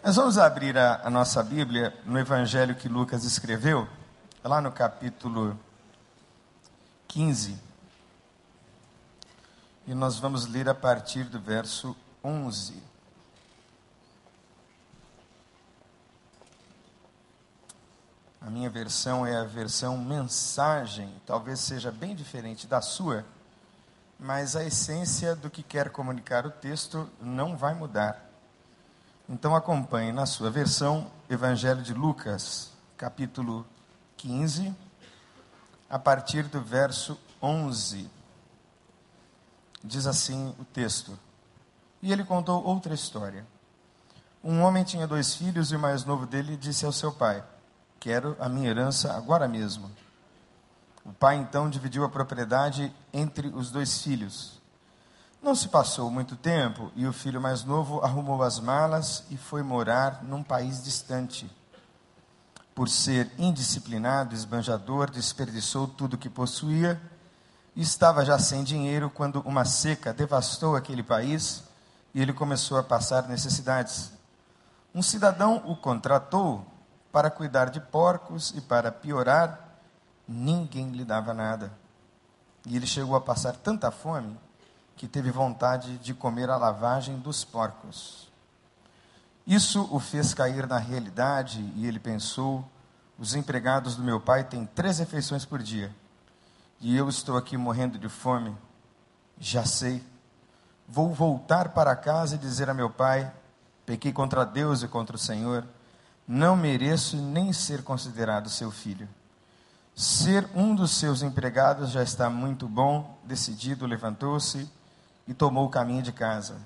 Nós vamos abrir a, a, nossa Bíblia no Evangelho que Lucas escreveu, lá no capítulo 15. E nós vamos ler a partir do verso 11. A minha versão é a versão mensagem, talvez seja bem diferente da sua, mas a essência do que quer comunicar o texto não vai mudar. Então acompanhe na sua versão Evangelho de Lucas, capítulo 15, a partir do verso 11. Diz assim o texto: E ele contou outra história. Um homem tinha dois filhos e o mais novo dele disse ao seu pai: Quero a minha herança agora mesmo. O pai então dividiu a propriedade entre os dois filhos. Não se passou muito tempo e o filho mais novo arrumou as malas e foi morar num país distante. Por ser indisciplinado, esbanjador, desperdiçou tudo o que possuía e estava já sem dinheiro quando uma seca devastou aquele país e ele começou a passar necessidades. Um cidadão o contratou para cuidar de porcos e, para piorar, ninguém lhe dava nada. E ele chegou a passar tanta fome que teve vontade de comer a lavagem dos porcos. Isso o fez cair na realidade e ele pensou: os empregados do meu pai têm três refeições por dia e eu estou aqui morrendo de fome. Já sei. Vou voltar para casa e dizer a meu pai: pequei contra Deus e contra o Senhor. Não mereço nem ser considerado seu filho. Ser um dos seus empregados já está muito bom. Decidido, levantou-se e tomou o caminho de casa.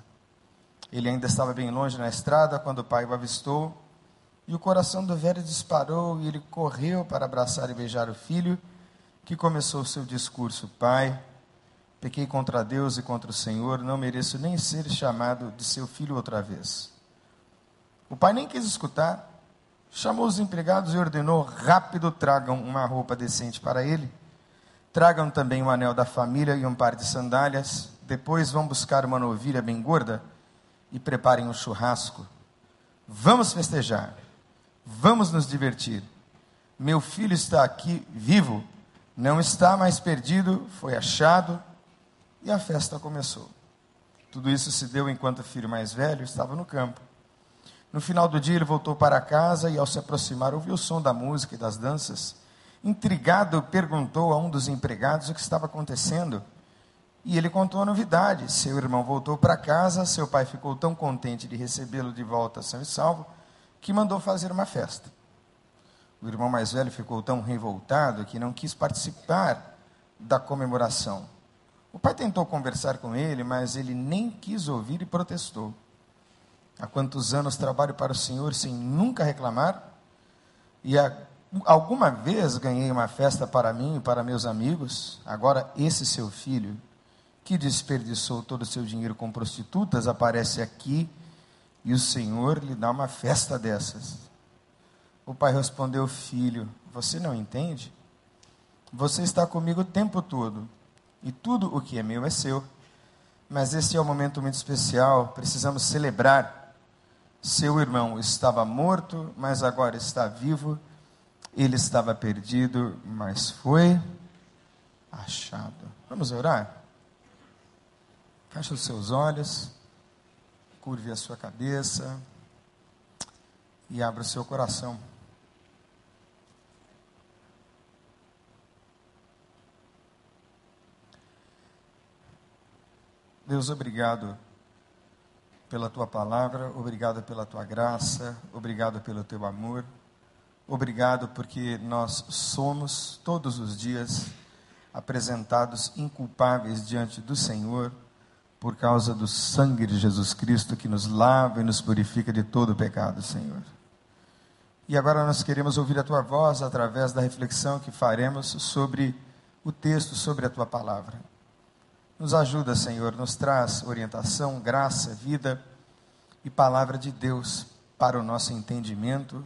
Ele ainda estava bem longe na estrada quando o pai o avistou, e o coração do velho disparou e ele correu para abraçar e beijar o filho, que começou o seu discurso: Pai, pequei contra Deus e contra o Senhor, não mereço nem ser chamado de seu filho outra vez. O pai nem quis escutar, chamou os empregados e ordenou: rápido tragam uma roupa decente para ele. Tragam também um anel da família e um par de sandálias. Depois vão buscar uma novilha bem gorda e preparem um churrasco. Vamos festejar. Vamos nos divertir. Meu filho está aqui vivo, não está mais perdido, foi achado e a festa começou. Tudo isso se deu enquanto o filho mais velho estava no campo. No final do dia, ele voltou para casa e, ao se aproximar, ouviu o som da música e das danças. Intrigado, perguntou a um dos empregados o que estava acontecendo. E ele contou a novidade. Seu irmão voltou para casa, seu pai ficou tão contente de recebê-lo de volta são e salvo, que mandou fazer uma festa. O irmão mais velho ficou tão revoltado que não quis participar da comemoração. O pai tentou conversar com ele, mas ele nem quis ouvir e protestou. Há quantos anos trabalho para o Senhor sem nunca reclamar? E há, alguma vez ganhei uma festa para mim e para meus amigos? Agora, esse seu filho que desperdiçou todo o seu dinheiro com prostitutas, aparece aqui e o Senhor lhe dá uma festa dessas. O pai respondeu: Filho, você não entende? Você está comigo o tempo todo e tudo o que é meu é seu. Mas esse é um momento muito especial, precisamos celebrar. Seu irmão estava morto, mas agora está vivo. Ele estava perdido, mas foi achado. Vamos orar? Feche os seus olhos, curve a sua cabeça e abra o seu coração. Deus, obrigado pela tua palavra, obrigado pela tua graça, obrigado pelo teu amor, obrigado porque nós somos todos os dias apresentados inculpáveis diante do Senhor por causa do sangue de Jesus Cristo que nos lava e nos purifica de todo pecado, Senhor. E agora nós queremos ouvir a tua voz através da reflexão que faremos sobre o texto, sobre a tua palavra. Nos ajuda, Senhor, nos traz orientação, graça, vida e palavra de Deus para o nosso entendimento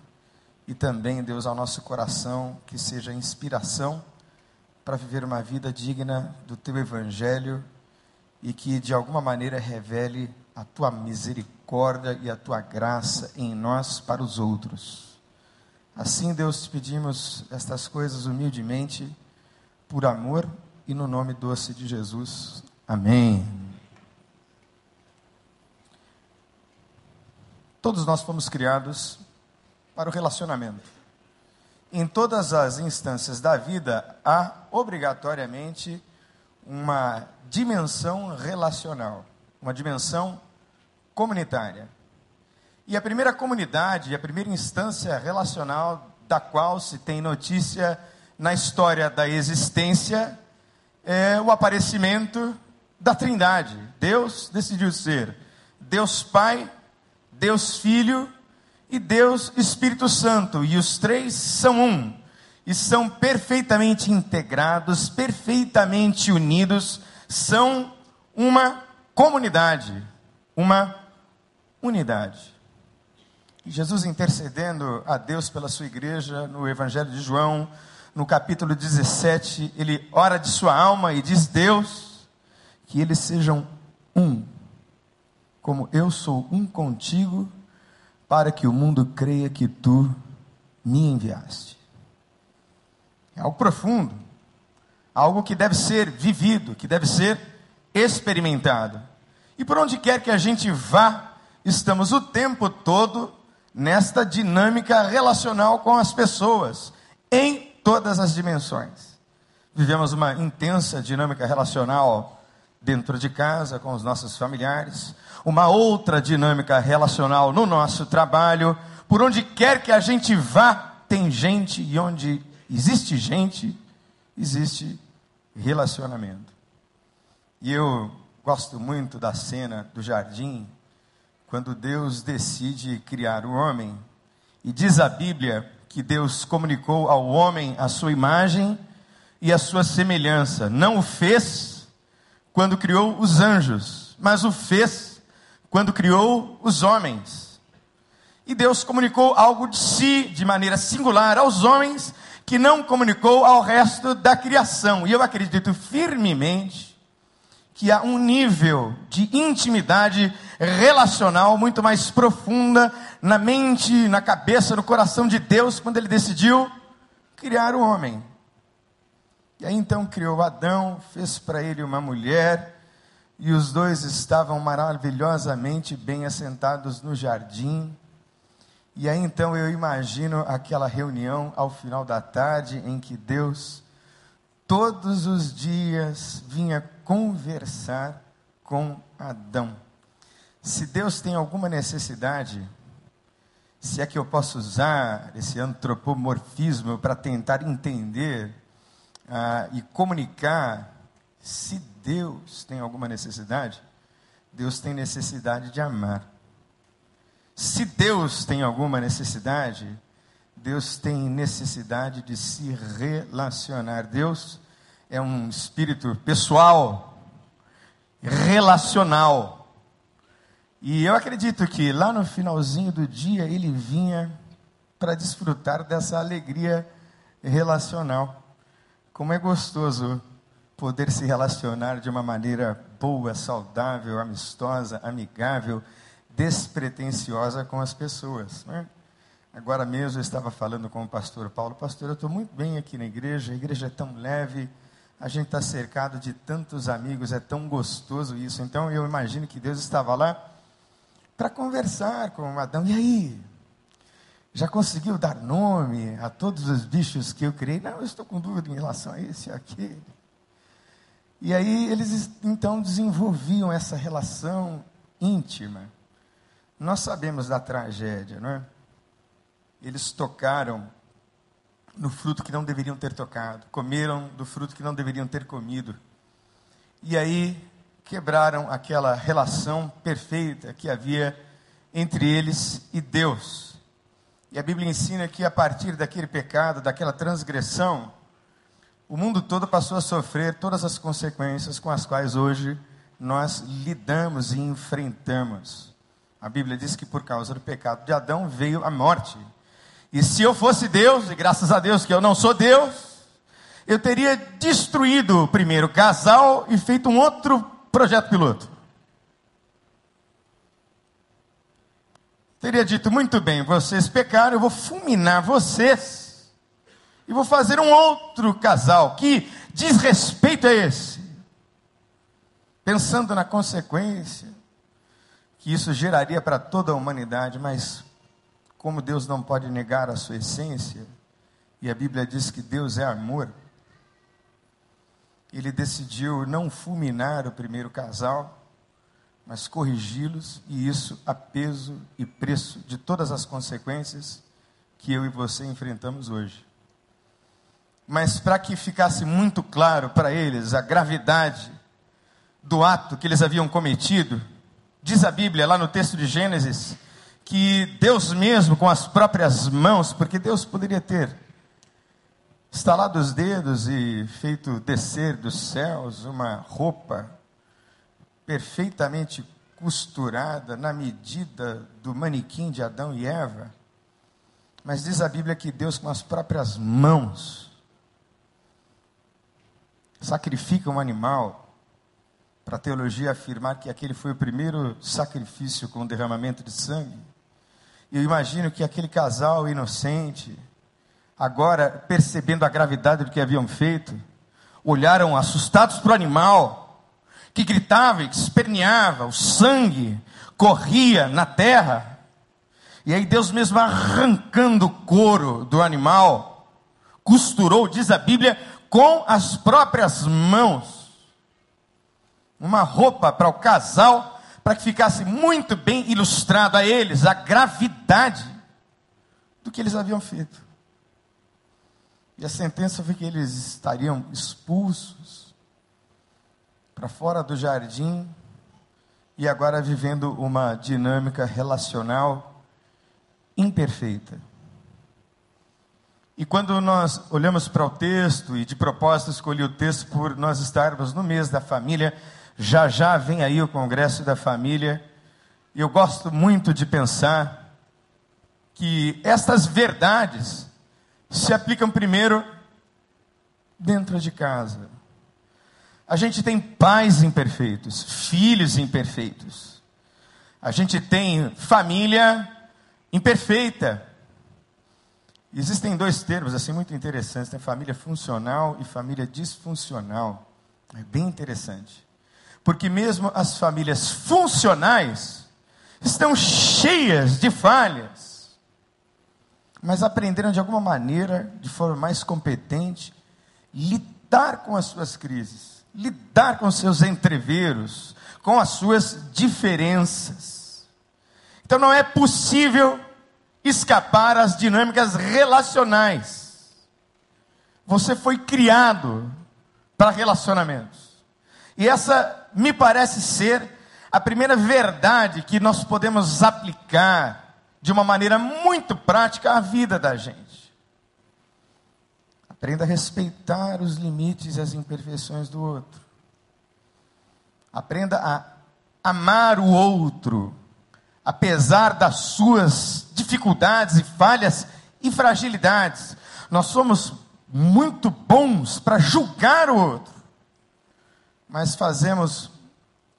e também, Deus, ao nosso coração, que seja inspiração para viver uma vida digna do teu evangelho e que de alguma maneira revele a tua misericórdia e a tua graça em nós para os outros. Assim, Deus, te pedimos estas coisas humildemente, por amor e no nome doce de Jesus. Amém. Todos nós fomos criados para o relacionamento. Em todas as instâncias da vida, há obrigatoriamente uma dimensão relacional, uma dimensão comunitária. E a primeira comunidade, a primeira instância relacional da qual se tem notícia na história da existência é o aparecimento da Trindade. Deus decidiu ser Deus Pai, Deus Filho e Deus Espírito Santo, e os três são um, e são perfeitamente integrados, perfeitamente unidos, são uma comunidade, uma unidade. Jesus intercedendo a Deus pela sua igreja, no Evangelho de João, no capítulo 17, ele ora de sua alma e diz: Deus, que eles sejam um, como eu sou um contigo, para que o mundo creia que tu me enviaste. É algo profundo, algo que deve ser vivido, que deve ser experimentado. E por onde quer que a gente vá, estamos o tempo todo nesta dinâmica relacional com as pessoas, em todas as dimensões. Vivemos uma intensa dinâmica relacional dentro de casa, com os nossos familiares, uma outra dinâmica relacional no nosso trabalho, por onde quer que a gente vá, tem gente, e onde existe gente, existe relacionamento. E eu gosto muito da cena do jardim, quando Deus decide criar o homem, e diz a Bíblia que Deus comunicou ao homem a sua imagem e a sua semelhança. Não o fez quando criou os anjos, mas o fez quando criou os homens. E Deus comunicou algo de si de maneira singular aos homens que não comunicou ao resto da criação. E eu acredito firmemente que há um nível de intimidade relacional muito mais profunda na mente, na cabeça, no coração de Deus quando ele decidiu criar o homem. E aí então criou Adão, fez para ele uma mulher, e os dois estavam maravilhosamente bem assentados no jardim. E aí então eu imagino aquela reunião ao final da tarde em que Deus todos os dias vinha conversar com Adão. Se Deus tem alguma necessidade, se é que eu posso usar esse antropomorfismo para tentar entender ah, e comunicar, se Deus tem alguma necessidade, Deus tem necessidade de amar. Se Deus tem alguma necessidade, Deus tem necessidade de se relacionar. Deus é um espírito pessoal, relacional. E eu acredito que lá no finalzinho do dia ele vinha para desfrutar dessa alegria relacional. Como é gostoso poder se relacionar de uma maneira boa, saudável, amistosa, amigável, despretensiosa com as pessoas. Né? Agora mesmo eu estava falando com o pastor Paulo, pastor, eu estou muito bem aqui na igreja, a igreja é tão leve, a gente está cercado de tantos amigos, é tão gostoso isso. Então eu imagino que Deus estava lá para conversar com Adão. E aí? Já conseguiu dar nome a todos os bichos que eu criei? Não, eu estou com dúvida em relação a esse e aquele. E aí eles então desenvolviam essa relação íntima. Nós sabemos da tragédia, não é? Eles tocaram no fruto que não deveriam ter tocado, comeram do fruto que não deveriam ter comido. E aí quebraram aquela relação perfeita que havia entre eles e Deus. E a Bíblia ensina que a partir daquele pecado, daquela transgressão, o mundo todo passou a sofrer todas as consequências com as quais hoje nós lidamos e enfrentamos. A Bíblia diz que por causa do pecado de Adão veio a morte. E se eu fosse Deus, e graças a Deus que eu não sou Deus, eu teria destruído o primeiro casal e feito um outro projeto piloto. teria dito: muito bem, vocês pecaram, eu vou fulminar vocês e vou fazer um outro casal que diz respeito a esse. Pensando na consequência que isso geraria para toda a humanidade, mas como Deus não pode negar a sua essência, e a Bíblia diz que Deus é amor, ele decidiu não fulminar o primeiro casal, mas corrigi-los, e isso a peso e preço de todas as consequências que eu e você enfrentamos hoje. Mas para que ficasse muito claro para eles a gravidade do ato que eles haviam cometido, diz a Bíblia lá no texto de Gênesis, que Deus mesmo, com as próprias mãos, porque Deus poderia ter estalado os dedos e feito descer dos céus uma roupa perfeitamente costurada na medida do manequim de Adão e Eva. Mas diz a Bíblia que Deus, com as próprias mãos, sacrifica um animal para a teologia afirmar que aquele foi o primeiro sacrifício com derramamento de sangue. Eu imagino que aquele casal inocente, agora percebendo a gravidade do que haviam feito, olharam assustados para o animal, que gritava e que esperneava, o sangue corria na terra. E aí Deus mesmo arrancando o couro do animal, costurou, diz a Bíblia, com as próprias mãos, uma roupa para o casal para que ficasse muito bem ilustrado a eles a gravidade do que eles haviam feito. E a sentença foi que eles estariam expulsos para fora do jardim e agora vivendo uma dinâmica relacional imperfeita. E quando nós olhamos para o texto, e de propósito escolhi o texto por nós estarmos no mês da família, já já vem aí o Congresso da Família. E eu gosto muito de pensar que estas verdades se aplicam primeiro dentro de casa. A gente tem pais imperfeitos, filhos imperfeitos. A gente tem família imperfeita. Existem dois termos assim muito interessantes, tem família funcional e família disfuncional. É bem interessante. Porque mesmo as famílias funcionais estão cheias de falhas, mas aprenderam de alguma maneira, de forma mais competente, lidar com as suas crises, lidar com seus entreveros, com as suas diferenças. Então não é possível escapar às dinâmicas relacionais. Você foi criado para relacionamentos. E essa me parece ser a primeira verdade que nós podemos aplicar de uma maneira muito prática à vida da gente. Aprenda a respeitar os limites e as imperfeições do outro. Aprenda a amar o outro, apesar das suas dificuldades e falhas e fragilidades. Nós somos muito bons para julgar o outro mas fazemos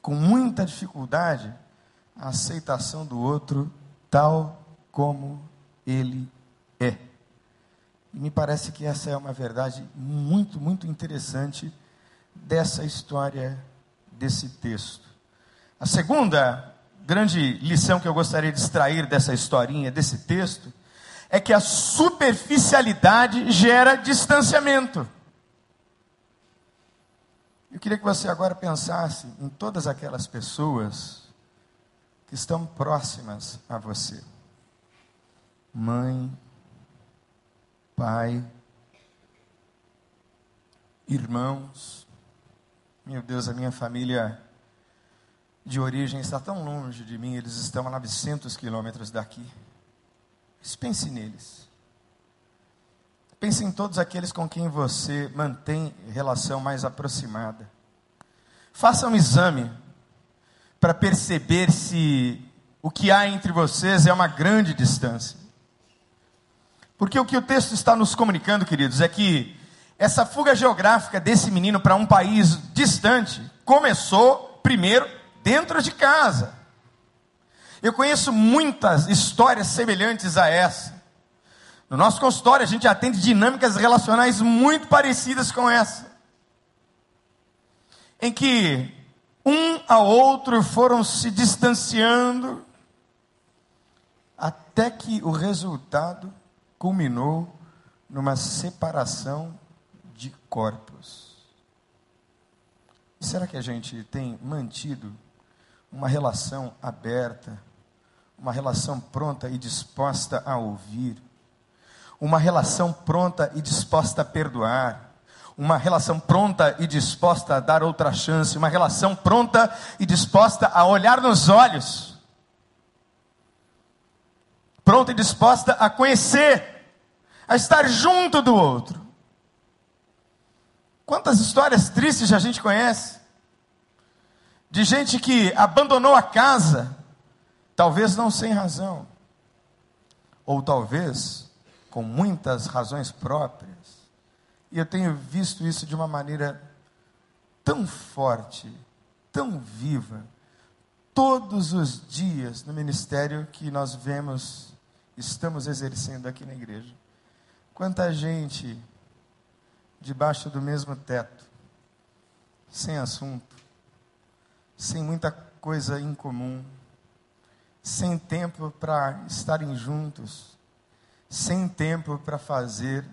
com muita dificuldade a aceitação do outro tal como ele é. E me parece que essa é uma verdade muito, muito interessante dessa história, desse texto. A segunda grande lição que eu gostaria de extrair dessa historinha, desse texto, é que a superficialidade gera distanciamento. Eu queria que você agora pensasse em todas aquelas pessoas que estão próximas a você. Mãe, pai, irmãos. Meu Deus, a minha família de origem está tão longe de mim, eles estão a 900 quilômetros daqui. Mas pense neles. Pense em todos aqueles com quem você mantém relação mais aproximada. Faça um exame para perceber se o que há entre vocês é uma grande distância. Porque o que o texto está nos comunicando, queridos, é que essa fuga geográfica desse menino para um país distante começou primeiro dentro de casa. Eu conheço muitas histórias semelhantes a essa. No nosso consultório, a gente atende dinâmicas relacionais muito parecidas com essa. Em que um ao outro foram se distanciando, até que o resultado culminou numa separação de corpos. E será que a gente tem mantido uma relação aberta, uma relação pronta e disposta a ouvir, uma relação pronta e disposta a perdoar, uma relação pronta e disposta a dar outra chance, uma relação pronta e disposta a olhar nos olhos, pronta e disposta a conhecer, a estar junto do outro. Quantas histórias tristes a gente conhece? De gente que abandonou a casa, talvez não sem razão, ou talvez com muitas razões próprias. E eu tenho visto isso de uma maneira tão forte, tão viva, todos os dias no ministério que nós vemos, estamos exercendo aqui na igreja. Quanta gente debaixo do mesmo teto, sem assunto, sem muita coisa em comum, sem tempo para estarem juntos, sem tempo para fazer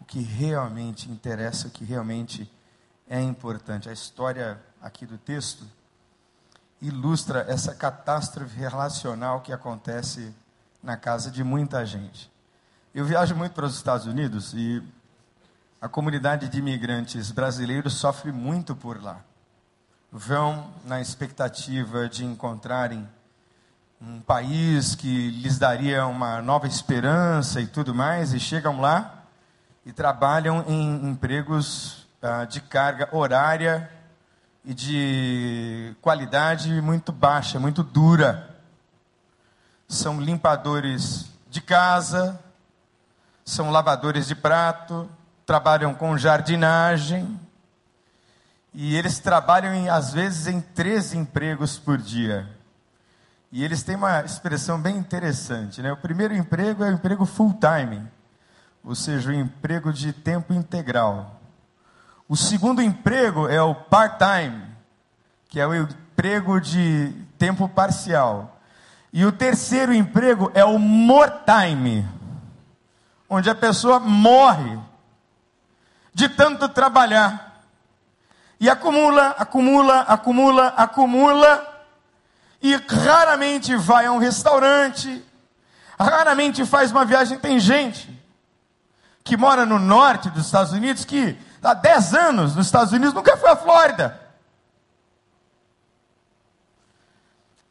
o que realmente interessa, o que realmente é importante. A história aqui do texto ilustra essa catástrofe relacional que acontece na casa de muita gente. Eu viajo muito para os Estados Unidos e a comunidade de imigrantes brasileiros sofre muito por lá. Vão na expectativa de encontrarem um país que lhes daria uma nova esperança e tudo mais, e chegam lá e trabalham em empregos ah, de carga horária e de qualidade muito baixa, muito dura. São limpadores de casa, são lavadores de prato, trabalham com jardinagem, e eles trabalham, em, às vezes, em três empregos por dia. E eles têm uma expressão bem interessante. Né? O primeiro emprego é o emprego full-time, ou seja, o emprego de tempo integral. O segundo emprego é o part-time, que é o emprego de tempo parcial. E o terceiro emprego é o more time, onde a pessoa morre de tanto trabalhar. E acumula, acumula, acumula, acumula, e raramente vai a um restaurante, raramente faz uma viagem. Tem gente que mora no norte dos Estados Unidos que há 10 anos nos Estados Unidos nunca foi à Flórida.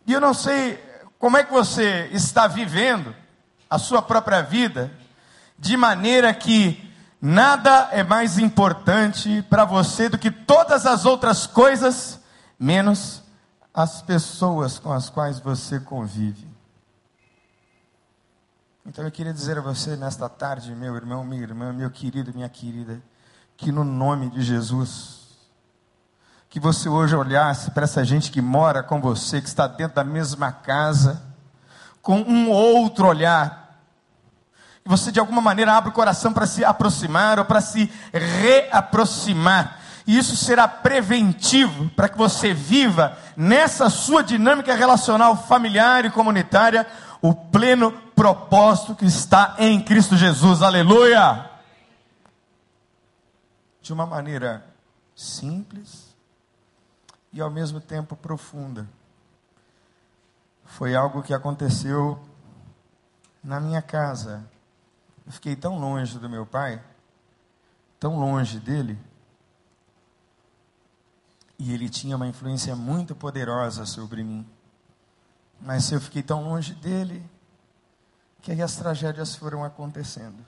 E eu não sei como é que você está vivendo a sua própria vida de maneira que Nada é mais importante para você do que todas as outras coisas, menos as pessoas com as quais você convive. Então eu queria dizer a você nesta tarde, meu irmão, minha irmã, meu querido, minha querida, que no nome de Jesus, que você hoje olhasse para essa gente que mora com você, que está dentro da mesma casa, com um outro olhar, e você de alguma maneira abre o coração para se aproximar ou para se reaproximar. E isso será preventivo para que você viva nessa sua dinâmica relacional familiar e comunitária o pleno propósito que está em Cristo Jesus. Aleluia! De uma maneira simples e ao mesmo tempo profunda. Foi algo que aconteceu na minha casa eu fiquei tão longe do meu pai, tão longe dele, e ele tinha uma influência muito poderosa sobre mim. Mas eu fiquei tão longe dele que aí as tragédias foram acontecendo.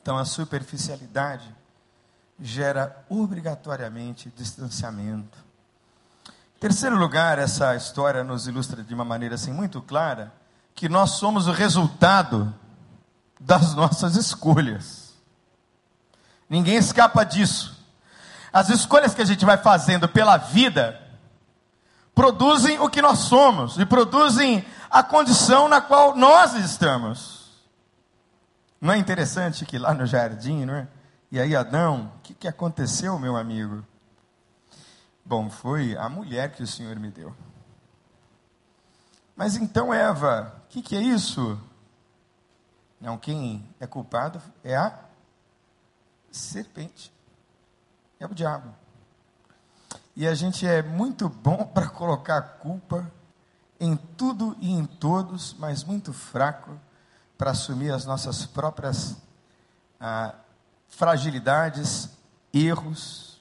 Então a superficialidade gera obrigatoriamente distanciamento. Em terceiro lugar, essa história nos ilustra de uma maneira assim muito clara que nós somos o resultado das nossas escolhas. Ninguém escapa disso. As escolhas que a gente vai fazendo pela vida produzem o que nós somos e produzem a condição na qual nós estamos. Não é interessante que lá no jardim, não é? E aí, Adão, o que, que aconteceu, meu amigo? Bom, foi a mulher que o Senhor me deu. Mas então, Eva, o que, que é isso? Não, quem é culpado é a serpente, é o diabo. E a gente é muito bom para colocar culpa em tudo e em todos, mas muito fraco para assumir as nossas próprias ah, fragilidades, erros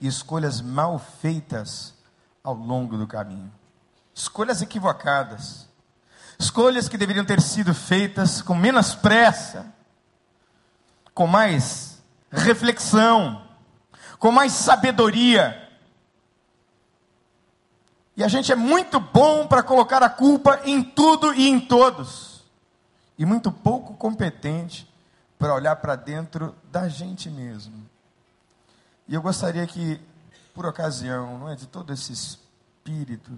e escolhas mal feitas ao longo do caminho. Escolhas equivocadas. Escolhas que deveriam ter sido feitas com menos pressa, com mais reflexão, com mais sabedoria e a gente é muito bom para colocar a culpa em tudo e em todos. E muito pouco competente para olhar para dentro da gente mesmo. E eu gostaria que, por ocasião, não é, de todo esse espírito,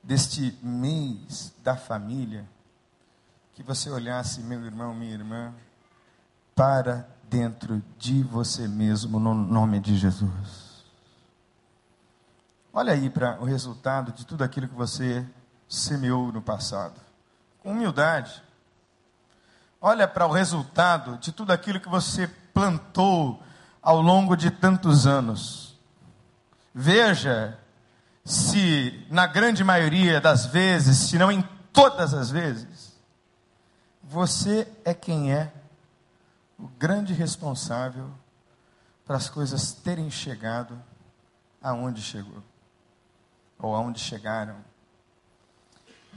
deste mês da família, que você olhasse, meu irmão, minha irmã, para dentro de você mesmo, no nome de Jesus. Olha aí para o resultado de tudo aquilo que você semeou no passado. Com humildade. Olha para o resultado de tudo aquilo que você plantou ao longo de tantos anos. Veja se, na grande maioria das vezes, se não em todas as vezes, você é quem é o grande responsável para as coisas terem chegado aonde chegou ou aonde chegaram.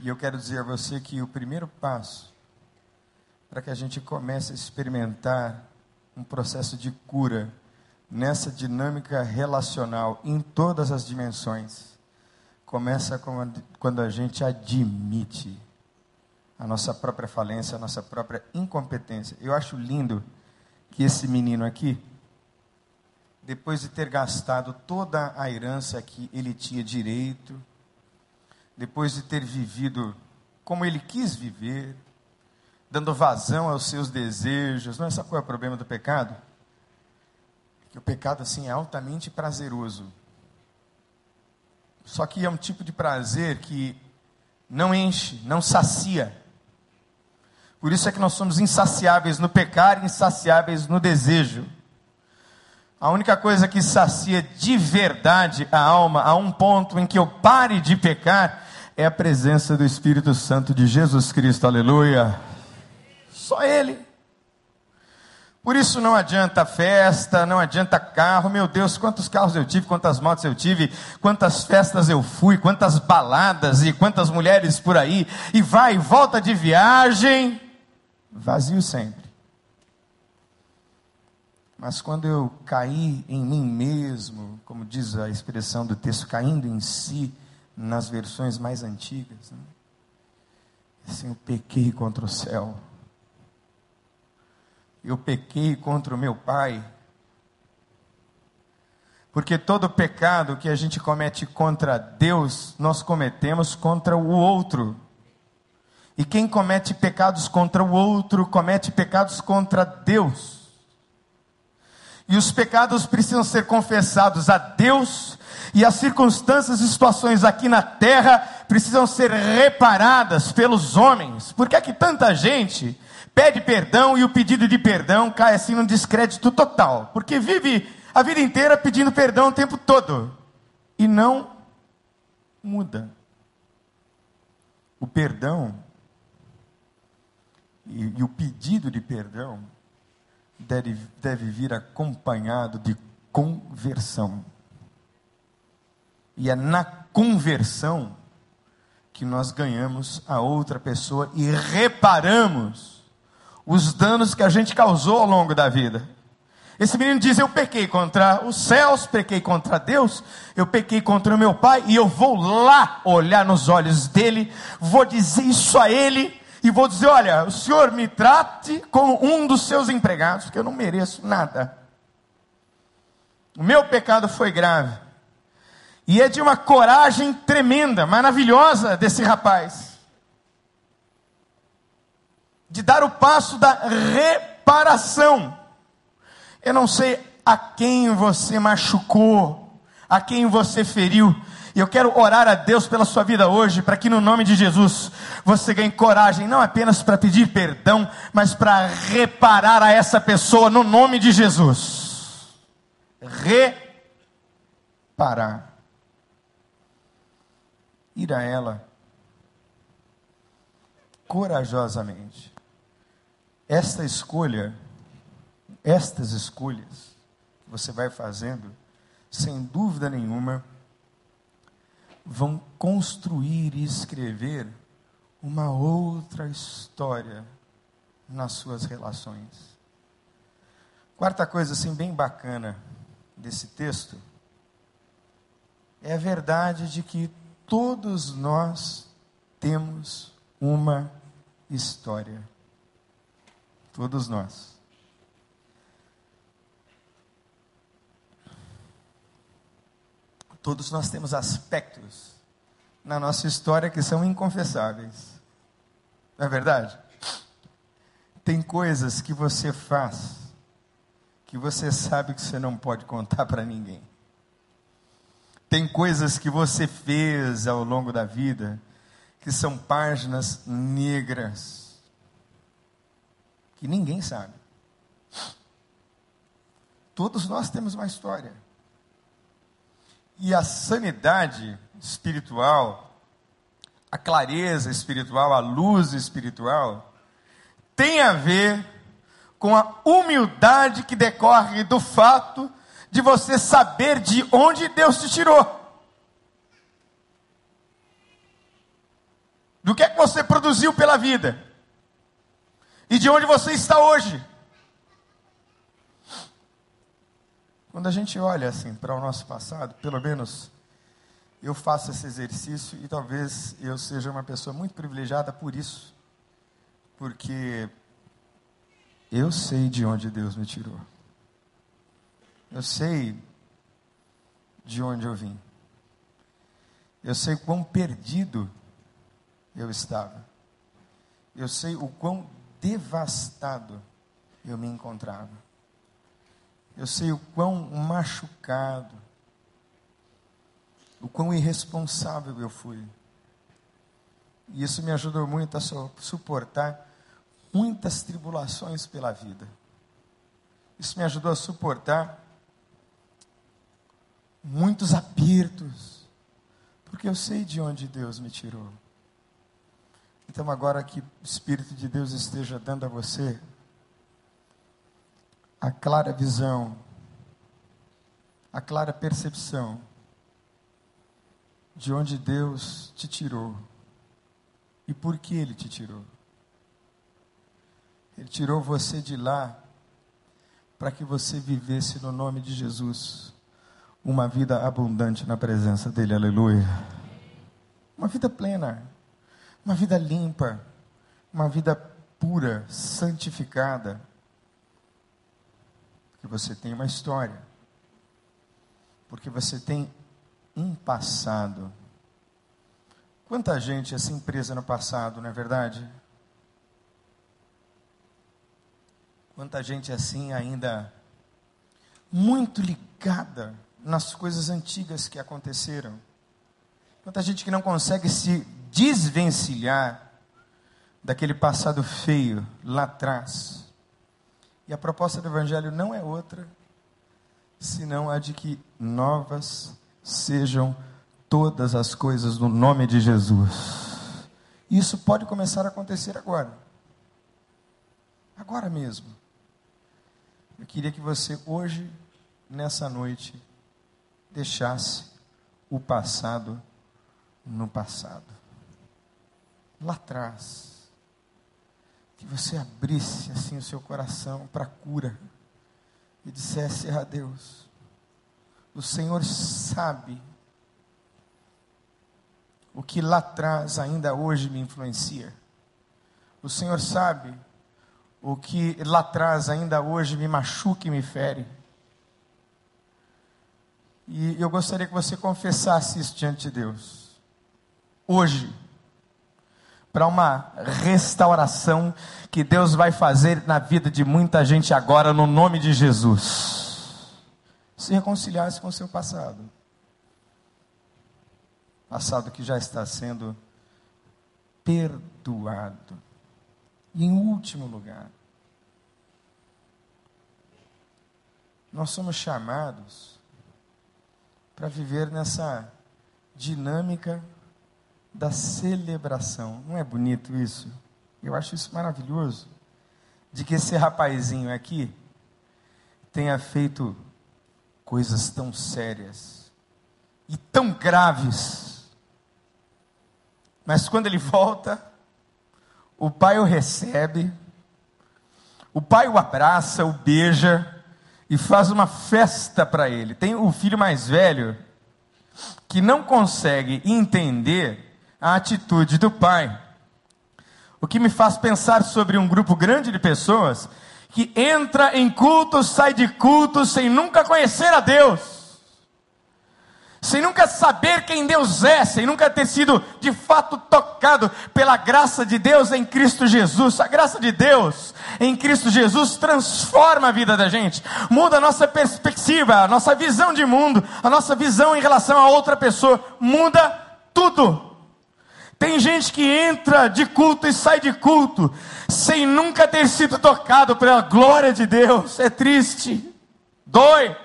E eu quero dizer a você que o primeiro passo para que a gente comece a experimentar um processo de cura nessa dinâmica relacional em todas as dimensões começa quando a gente admite a nossa própria falência, a nossa própria incompetência. Eu acho lindo que esse menino aqui, depois de ter gastado toda a herança que ele tinha direito, depois de ter vivido como ele quis viver, dando vazão aos seus desejos. Não é sabe qual é o problema do pecado? Que o pecado assim é altamente prazeroso. Só que é um tipo de prazer que não enche, não sacia. Por isso é que nós somos insaciáveis no pecar e insaciáveis no desejo. A única coisa que sacia de verdade a alma a um ponto em que eu pare de pecar é a presença do Espírito Santo de Jesus Cristo, aleluia. Só Ele. Por isso não adianta festa, não adianta carro, meu Deus, quantos carros eu tive, quantas motos eu tive, quantas festas eu fui, quantas baladas e quantas mulheres por aí, e vai e volta de viagem, vazio sempre. Mas quando eu caí em mim mesmo, como diz a expressão do texto, caindo em si, nas versões mais antigas, né? assim, eu pequei contra o céu. Eu pequei contra o meu pai. Porque todo pecado que a gente comete contra Deus, nós cometemos contra o outro. E quem comete pecados contra o outro, comete pecados contra Deus. E os pecados precisam ser confessados a Deus, e as circunstâncias e situações aqui na terra precisam ser reparadas pelos homens. Por que é que tanta gente pede perdão e o pedido de perdão cai assim num descrédito total? Porque vive a vida inteira pedindo perdão o tempo todo e não muda. O perdão e, e o pedido de perdão deve, deve vir acompanhado de conversão. E é na conversão que nós ganhamos a outra pessoa e reparamos os danos que a gente causou ao longo da vida. Esse menino diz: Eu pequei contra os céus, pequei contra Deus, eu pequei contra o meu pai, e eu vou lá olhar nos olhos dele, vou dizer isso a ele, e vou dizer: olha, o senhor me trate como um dos seus empregados, porque eu não mereço nada. O meu pecado foi grave. E é de uma coragem tremenda, maravilhosa desse rapaz. De dar o passo da reparação. Eu não sei a quem você machucou, a quem você feriu. E eu quero orar a Deus pela sua vida hoje, para que no nome de Jesus você ganhe coragem, não apenas para pedir perdão, mas para reparar a essa pessoa no nome de Jesus. Reparar. Ir a ela corajosamente. Esta escolha, estas escolhas que você vai fazendo, sem dúvida nenhuma, vão construir e escrever uma outra história nas suas relações. Quarta coisa assim bem bacana desse texto é a verdade de que todos nós temos uma história. Todos nós. Todos nós temos aspectos na nossa história que são inconfessáveis. Não é verdade? Tem coisas que você faz que você sabe que você não pode contar para ninguém. Tem coisas que você fez ao longo da vida que são páginas negras que ninguém sabe. Todos nós temos uma história. E a sanidade espiritual, a clareza espiritual, a luz espiritual, tem a ver com a humildade que decorre do fato de você saber de onde Deus te tirou. Do que é que você produziu pela vida? E de onde você está hoje? Quando a gente olha assim para o nosso passado, pelo menos eu faço esse exercício e talvez eu seja uma pessoa muito privilegiada por isso, porque eu sei de onde Deus me tirou. Eu sei de onde eu vim. Eu sei quão perdido eu estava. Eu sei o quão devastado eu me encontrava. Eu sei o quão machucado, o quão irresponsável eu fui. E isso me ajudou muito a suportar muitas tribulações pela vida. Isso me ajudou a suportar muitos apertos, porque eu sei de onde Deus me tirou. Então, agora que o Espírito de Deus esteja dando a você a clara visão, a clara percepção de onde Deus te tirou e por que Ele te tirou. Ele tirou você de lá para que você vivesse no nome de Jesus uma vida abundante na presença dEle, aleluia. Uma vida plena, uma vida limpa, uma vida pura, santificada porque você tem uma história, porque você tem um passado. Quanta gente assim presa no passado, não é verdade? Quanta gente assim ainda muito ligada nas coisas antigas que aconteceram. Quanta gente que não consegue se desvencilhar daquele passado feio lá atrás. E a proposta do Evangelho não é outra, senão a de que novas sejam todas as coisas no nome de Jesus. Isso pode começar a acontecer agora. Agora mesmo. Eu queria que você hoje, nessa noite, deixasse o passado no passado. Lá atrás que você abrisse assim o seu coração para a cura e dissesse a Deus: O Senhor sabe o que lá atrás ainda hoje me influencia. O Senhor sabe o que lá atrás ainda hoje me machuca e me fere. E eu gostaria que você confessasse isso diante de Deus. Hoje. Para uma restauração que Deus vai fazer na vida de muita gente agora, no nome de Jesus. Se reconciliasse com o seu passado. Passado que já está sendo perdoado. E em último lugar, nós somos chamados para viver nessa dinâmica da celebração. Não é bonito isso? Eu acho isso maravilhoso. De que esse rapazinho aqui tenha feito coisas tão sérias e tão graves. Mas quando ele volta, o pai o recebe, o pai o abraça, o beija e faz uma festa para ele. Tem o filho mais velho que não consegue entender a atitude do pai. O que me faz pensar sobre um grupo grande de pessoas que entra em culto, sai de culto sem nunca conhecer a Deus sem nunca saber quem Deus é, sem nunca ter sido de fato tocado pela graça de Deus em Cristo Jesus. A graça de Deus em Cristo Jesus transforma a vida da gente, muda a nossa perspectiva, a nossa visão de mundo, a nossa visão em relação a outra pessoa, muda tudo. Tem gente que entra de culto e sai de culto sem nunca ter sido tocado pela glória de Deus. É triste, dói.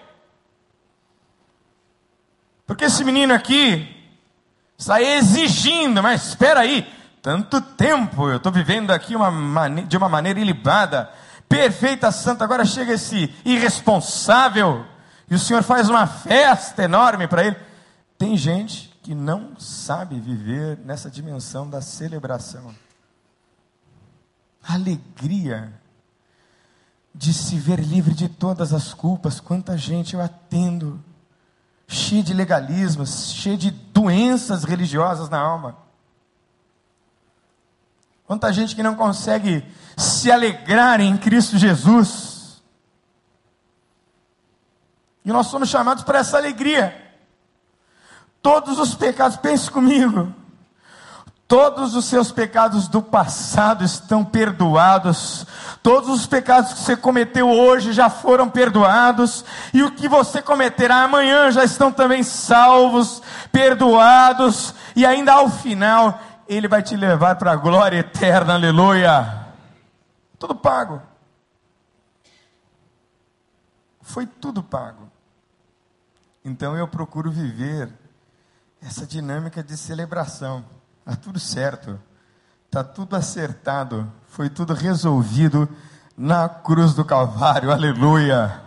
Porque esse menino aqui está exigindo, mas espera aí, tanto tempo eu estou vivendo aqui uma de uma maneira ilibada, perfeita, santa, agora chega esse irresponsável e o Senhor faz uma festa enorme para ele. Tem gente que não sabe viver nessa dimensão da celebração. alegria de se ver livre de todas as culpas. Quanta gente eu atendo cheio de legalismos, cheio de doenças religiosas na alma. Quanta gente que não consegue se alegrar em Cristo Jesus. E nós somos chamados para essa alegria. Todos os pecados, pense comigo, Todos os seus pecados do passado estão perdoados. Todos os pecados que você cometeu hoje já foram perdoados. E o que você cometerá amanhã já estão também salvos, perdoados. E ainda ao final, Ele vai te levar para a glória eterna. Aleluia. Tudo pago. Foi tudo pago. Então eu procuro viver essa dinâmica de celebração. Está tudo certo. Está tudo acertado. Foi tudo resolvido na cruz do Calvário. Aleluia.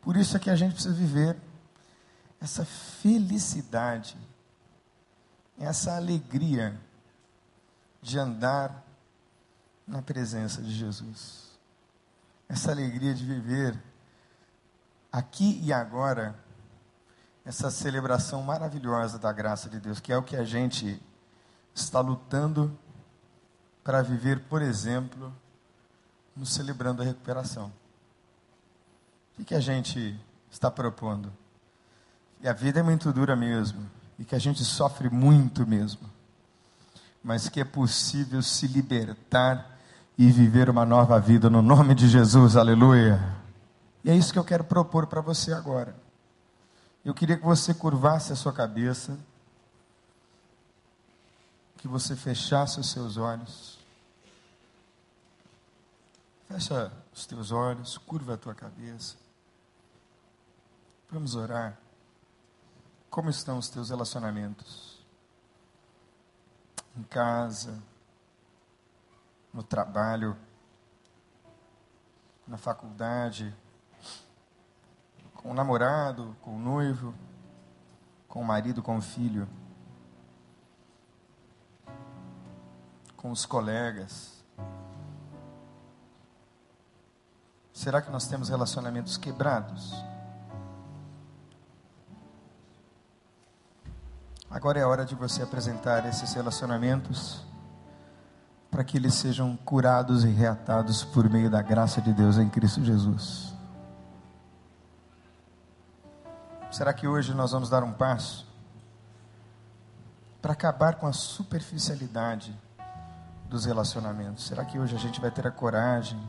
Por isso é que a gente precisa viver essa felicidade, essa alegria de andar na presença de Jesus. Essa alegria de viver aqui e agora essa celebração maravilhosa da graça de Deus, que é o que a gente está lutando para viver, por exemplo, no celebrando a recuperação. O que, a gente está propondo? E a vida é muito dura mesmo, e que a gente sofre muito mesmo, mas que é possível se libertar e viver uma nova vida no nome de Jesus, aleluia. E é isso que eu quero propor para você agora. Eu queria que você curvasse a sua cabeça que você fechasse os seus olhos. Fecha os teus olhos, curva a tua cabeça. Vamos orar. Como estão os teus relacionamentos? Em casa, no trabalho, na faculdade, com o namorado, com o noivo, com o marido, com o filho. com os colegas? Será que nós temos relacionamentos quebrados? Agora é a hora de você apresentar esses relacionamentos para que eles sejam curados e reatados por meio da graça de Deus em Cristo Jesus. Será que hoje nós vamos dar um passo para acabar com a superficialidade dos relacionamentos? Será que hoje a gente vai ter a coragem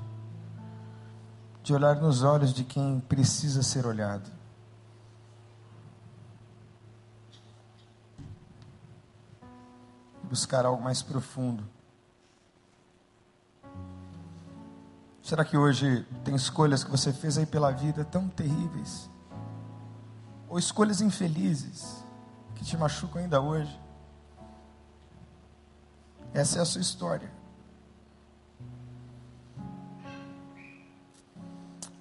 de olhar nos olhos de quem precisa ser olhado? Buscar algo mais profundo. Será que hoje tem escolhas que você fez aí pela vida tão terríveis? Ou escolhas infelizes que te machucam ainda hoje? Essa é a sua história.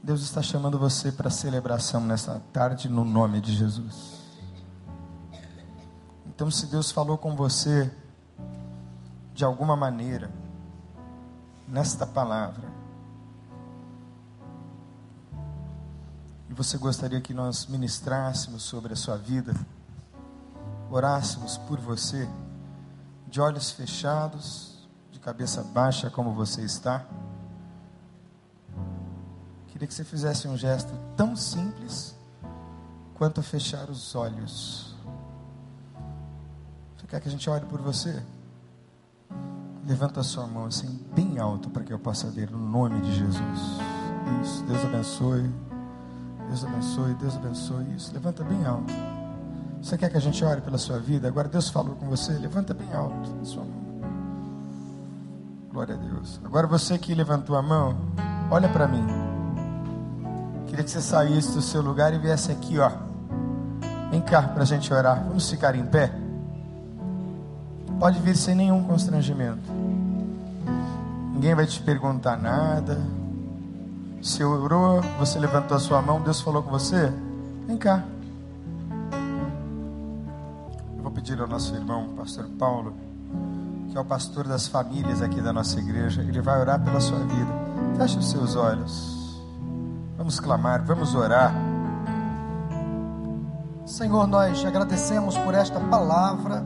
Deus está chamando você para celebração nessa tarde no nome de Jesus. Então, se Deus falou com você de alguma maneira nesta palavra, você gostaria que nós ministrássemos sobre a sua vida, orássemos por você, de olhos fechados, de cabeça baixa, como você está. Queria que você fizesse um gesto tão simples quanto fechar os olhos. Você quer que a gente ore por você? Levanta a sua mão assim, bem alto, para que eu possa ver no nome de Jesus. Isso, Deus abençoe. Deus abençoe, Deus abençoe. Isso, levanta bem alto. Você quer que a gente ore pela sua vida? Agora Deus falou com você, levanta bem alto a sua mão. Glória a Deus. Agora você que levantou a mão, olha para mim. Queria que você saísse do seu lugar e viesse aqui, ó. Vem cá para a gente orar. Vamos ficar em pé. Pode vir sem nenhum constrangimento. Ninguém vai te perguntar nada. Se orou, você levantou a sua mão, Deus falou com você? Vem cá. Eu vou pedir ao nosso irmão, pastor Paulo, que é o pastor das famílias aqui da nossa igreja, ele vai orar pela sua vida. Feche os seus olhos. Vamos clamar, vamos orar. Senhor, nós agradecemos por esta palavra,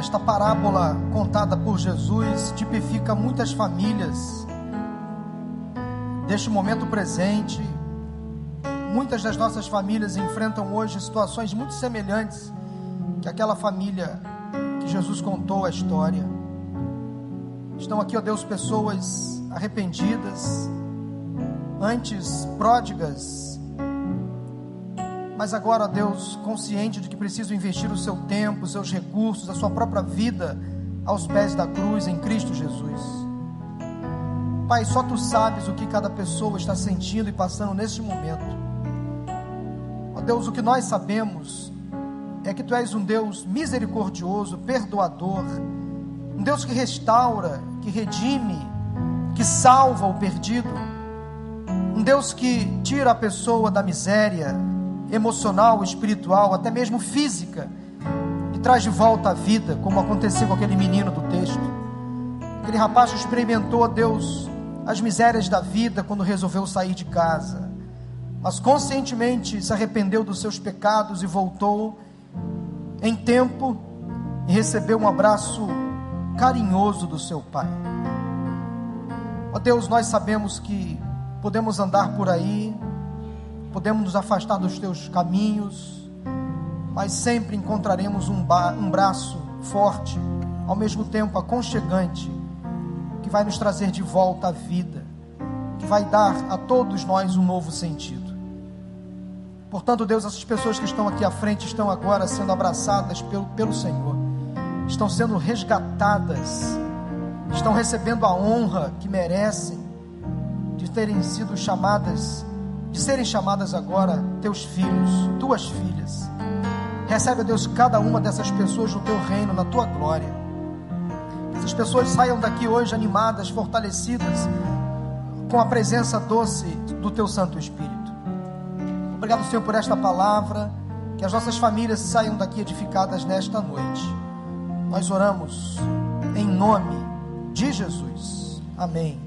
esta parábola contada por Jesus tipifica muitas famílias deste momento presente. Muitas das nossas famílias enfrentam hoje situações muito semelhantes que aquela família que Jesus contou a história. Estão aqui, ó Deus, pessoas arrependidas, antes pródigas, mas agora, ó Deus, consciente de que precisam investir o seu tempo, os seus recursos, a sua própria vida aos pés da cruz em Cristo Jesus. Pai, só tu sabes o que cada pessoa está sentindo e passando neste momento. Ó Deus, o que nós sabemos é que tu és um Deus misericordioso, perdoador, um Deus que restaura, que redime, que salva o perdido, um Deus que tira a pessoa da miséria emocional, espiritual, até mesmo física, e traz de volta à vida, como aconteceu com aquele menino do texto. Aquele rapaz experimentou, Deus, as misérias da vida quando resolveu sair de casa, mas conscientemente se arrependeu dos seus pecados e voltou em tempo e recebeu um abraço carinhoso do seu pai. Ó oh Deus, nós sabemos que podemos andar por aí, podemos nos afastar dos teus caminhos, mas sempre encontraremos um, um braço forte, ao mesmo tempo aconchegante, que vai nos trazer de volta à vida, que vai dar a todos nós um novo sentido. Portanto, Deus, essas pessoas que estão aqui à frente estão agora sendo abraçadas pelo, pelo Senhor, estão sendo resgatadas, estão recebendo a honra que merecem de terem sido chamadas, de serem chamadas agora teus filhos, tuas filhas. Recebe, Deus, cada uma dessas pessoas no teu reino, na tua glória as pessoas saiam daqui hoje animadas, fortalecidas, com a presença doce do Teu Santo Espírito. Obrigado, Senhor, por esta palavra. Que as nossas famílias saiam daqui edificadas nesta noite. Nós oramos em nome de Jesus. Amém.